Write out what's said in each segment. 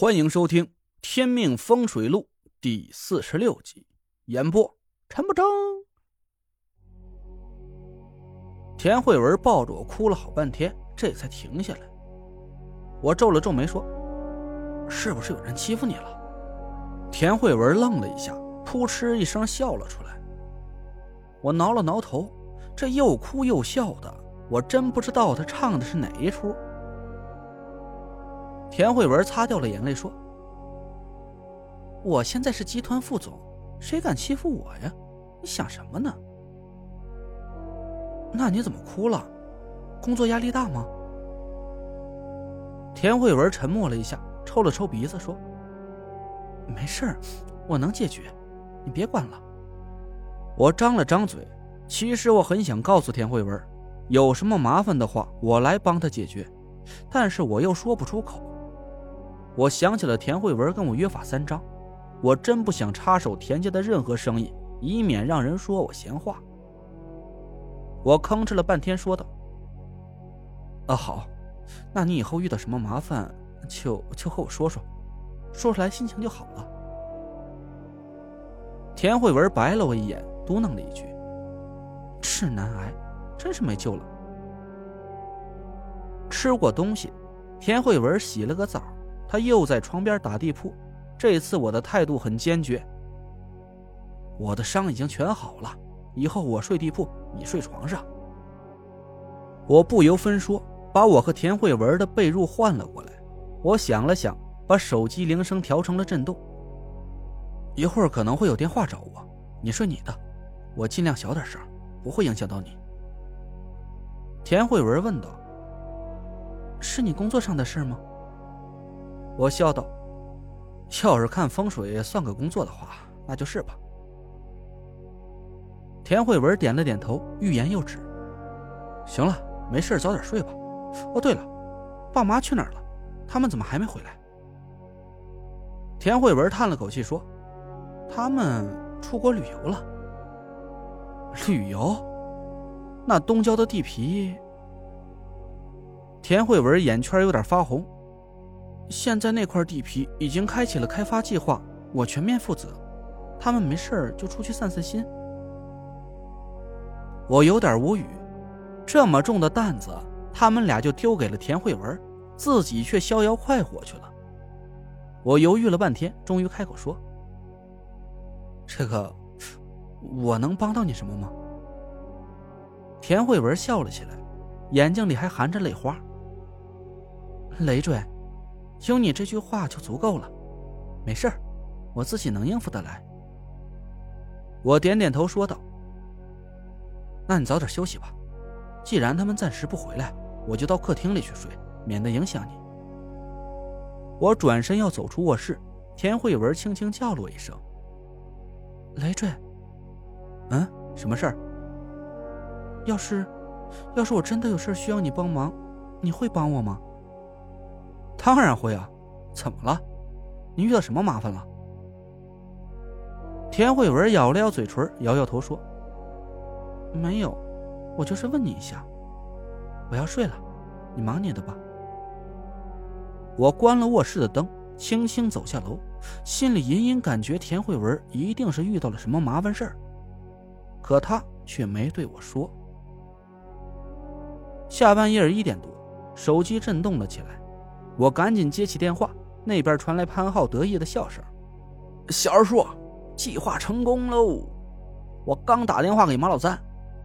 欢迎收听《天命风水录》第四十六集，演播陈不争。田慧文抱着我哭了好半天，这才停下来。我皱了皱眉说：“是不是有人欺负你了？”田慧文愣了一下，扑哧一声笑了出来。我挠了挠头，这又哭又笑的，我真不知道他唱的是哪一出。田慧文擦掉了眼泪，说：“我现在是集团副总，谁敢欺负我呀？你想什么呢？那你怎么哭了？工作压力大吗？”田慧文沉默了一下，抽了抽鼻子，说：“没事我能解决，你别管了。”我张了张嘴，其实我很想告诉田慧文，有什么麻烦的话，我来帮他解决，但是我又说不出口。我想起了田慧文跟我约法三章，我真不想插手田家的任何生意，以免让人说我闲话。我吭哧了半天，说道：“啊，好，那你以后遇到什么麻烦，就就和我说说，说出来心情就好了。”田慧文白了我一眼，嘟囔了一句：“痴难癌，真是没救了。”吃过东西，田慧文洗了个澡。他又在床边打地铺，这次我的态度很坚决。我的伤已经全好了，以后我睡地铺，你睡床上。我不由分说，把我和田慧文的被褥换了过来。我想了想，把手机铃声调成了震动。一会儿可能会有电话找我，你睡你的，我尽量小点声，不会影响到你。田慧文问道：“是你工作上的事吗？”我笑道：“要是看风水算个工作的话，那就是吧。”田慧文点了点头，欲言又止。行了，没事，早点睡吧。哦，对了，爸妈去哪儿了？他们怎么还没回来？田慧文叹了口气说：“他们出国旅游了。”旅游？那东郊的地皮？田慧文眼圈有点发红。现在那块地皮已经开启了开发计划，我全面负责。他们没事就出去散散心。我有点无语，这么重的担子，他们俩就丢给了田慧文，自己却逍遥快活去了。我犹豫了半天，终于开口说：“这个，我能帮到你什么吗？”田慧文笑了起来，眼睛里还含着泪花。累赘。有你这句话就足够了，没事我自己能应付得来。我点点头说道：“那你早点休息吧，既然他们暂时不回来，我就到客厅里去睡，免得影响你。”我转身要走出卧室，田慧文轻轻叫了我一声：“累赘。”“嗯，什么事儿？要是，要是我真的有事需要你帮忙，你会帮我吗？”当然会啊，怎么了？你遇到什么麻烦了？田慧文咬了咬嘴唇，摇摇头说：“没有，我就是问你一下。我要睡了，你忙你的吧。”我关了卧室的灯，轻轻走下楼，心里隐隐感觉田慧文一定是遇到了什么麻烦事儿，可他却没对我说。下半夜一点多，手机震动了起来。我赶紧接起电话，那边传来潘浩得意的笑声：“小二叔，计划成功喽！我刚打电话给马老三，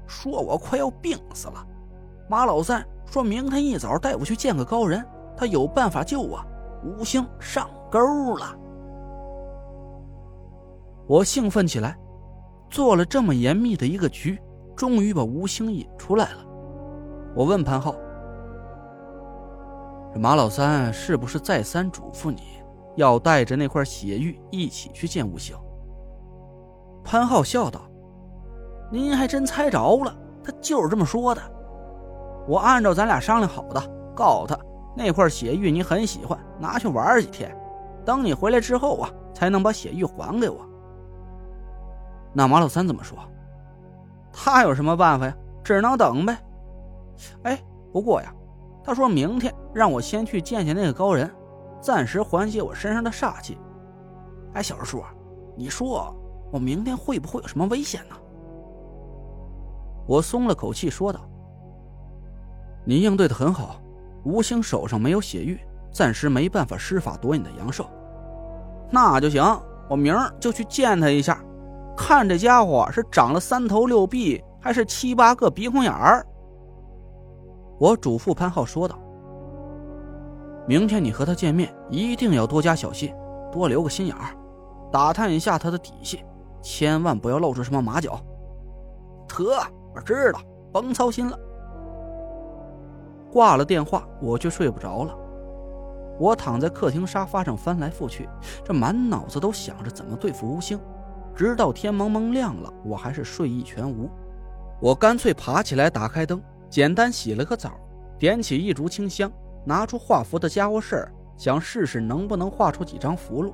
说我快要病死了。马老三说明天一早带我去见个高人，他有办法救我。五星上钩了！”我兴奋起来，做了这么严密的一个局，终于把吴兴引出来了。我问潘浩。马老三是不是再三嘱咐你，要带着那块血玉一起去见吴兴？潘浩笑道：“您还真猜着了，他就是这么说的。我按照咱俩商量好的，告诉他那块血玉你很喜欢，拿去玩几天，等你回来之后啊，才能把血玉还给我。”那马老三怎么说？他有什么办法呀？只能等呗。哎，不过呀。他说明天让我先去见见那个高人，暂时缓解我身上的煞气。哎，小叔，你说我明天会不会有什么危险呢？我松了口气说道：“你应对的很好，吴兴手上没有血玉，暂时没办法施法夺你的阳寿。那就行，我明儿就去见他一下，看这家伙是长了三头六臂，还是七八个鼻孔眼儿。”我嘱咐潘浩说道：“明天你和他见面，一定要多加小心，多留个心眼儿，打探一下他的底细，千万不要露出什么马脚。”得。我知道，甭操心了。挂了电话，我却睡不着了。我躺在客厅沙发上翻来覆去，这满脑子都想着怎么对付吴兴。直到天蒙蒙亮了，我还是睡意全无。我干脆爬起来，打开灯，简单洗了个澡，点起一烛清香，拿出画符的家伙事儿，想试试能不能画出几张符箓。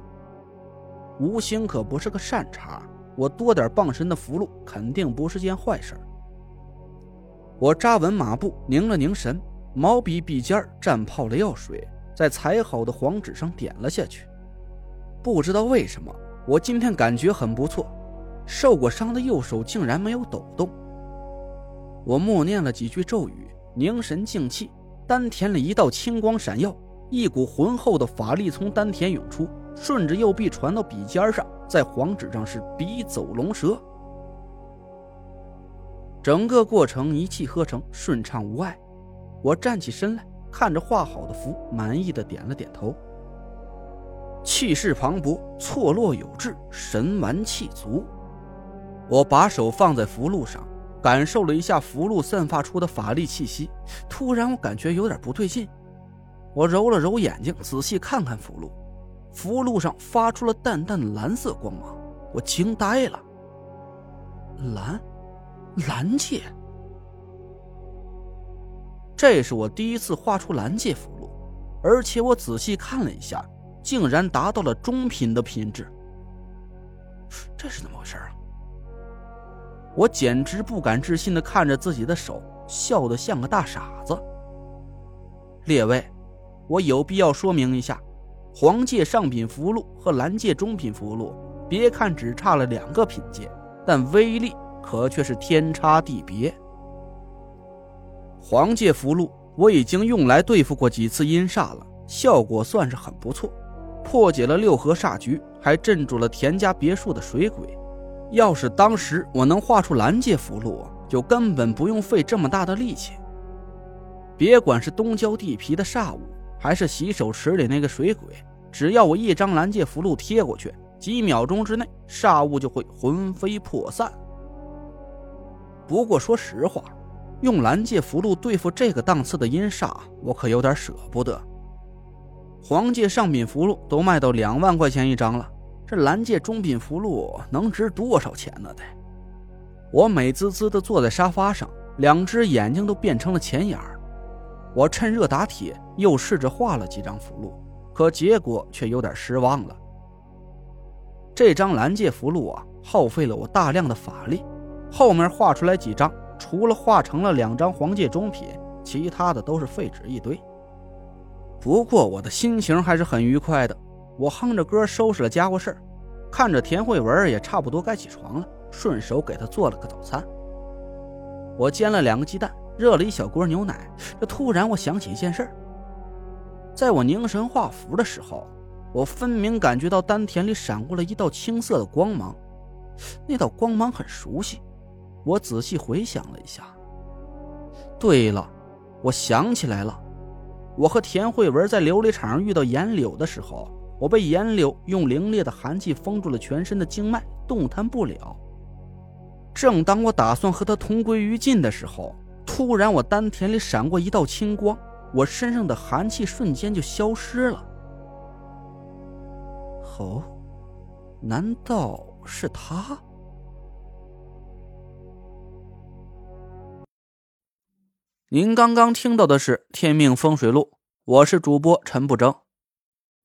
吴兴可不是个善茬，我多点傍身的符箓肯定不是件坏事。我扎稳马步，凝了凝神，毛笔笔尖蘸泡了药水，在裁好的黄纸上点了下去。不知道为什么，我今天感觉很不错，受过伤的右手竟然没有抖动。我默念了几句咒语，凝神静气，丹田里一道青光闪耀，一股浑厚的法力从丹田涌出，顺着右臂传到笔尖上，在黄纸上是笔走龙蛇。整个过程一气呵成，顺畅无碍。我站起身来，看着画好的符，满意的点了点头。气势磅礴，错落有致，神完气足。我把手放在符箓上，感受了一下符箓散发出的法力气息。突然，我感觉有点不对劲。我揉了揉眼睛，仔细看看符箓，符箓上发出了淡淡的蓝色光芒。我惊呆了，蓝。蓝界，这是我第一次画出蓝界符箓，而且我仔细看了一下，竟然达到了中品的品质。这是怎么回事啊？我简直不敢置信的看着自己的手，笑得像个大傻子。列位，我有必要说明一下，黄界上品符箓和蓝界中品符箓，别看只差了两个品阶，但威力。可却是天差地别。黄界符箓我已经用来对付过几次阴煞了，效果算是很不错，破解了六合煞局，还镇住了田家别墅的水鬼。要是当时我能画出蓝界符箓，就根本不用费这么大的力气。别管是东郊地皮的煞物，还是洗手池里那个水鬼，只要我一张蓝界符箓贴过去，几秒钟之内，煞物就会魂飞魄散。不过说实话，用蓝界符箓对付这个档次的阴煞，我可有点舍不得。黄界上品符箓都卖到两万块钱一张了，这蓝界中品符箓能值多少钱呢？得！我美滋滋地坐在沙发上，两只眼睛都变成了钱眼儿。我趁热打铁，又试着画了几张符箓，可结果却有点失望了。这张蓝界符箓啊，耗费了我大量的法力。后面画出来几张，除了画成了两张黄界中品，其他的都是废纸一堆。不过我的心情还是很愉快的，我哼着歌收拾了家伙事儿，看着田慧文也差不多该起床了，顺手给她做了个早餐。我煎了两个鸡蛋，热了一小锅牛奶。这突然我想起一件事，在我凝神画符的时候，我分明感觉到丹田里闪过了一道青色的光芒，那道光芒很熟悉。我仔细回想了一下，对了，我想起来了，我和田慧文在琉璃厂遇到颜柳的时候，我被颜柳用凌冽的寒气封住了全身的经脉，动弹不了。正当我打算和他同归于尽的时候，突然我丹田里闪过一道青光，我身上的寒气瞬间就消失了。哦，难道是他？您刚刚听到的是《天命风水录》，我是主播陈不争。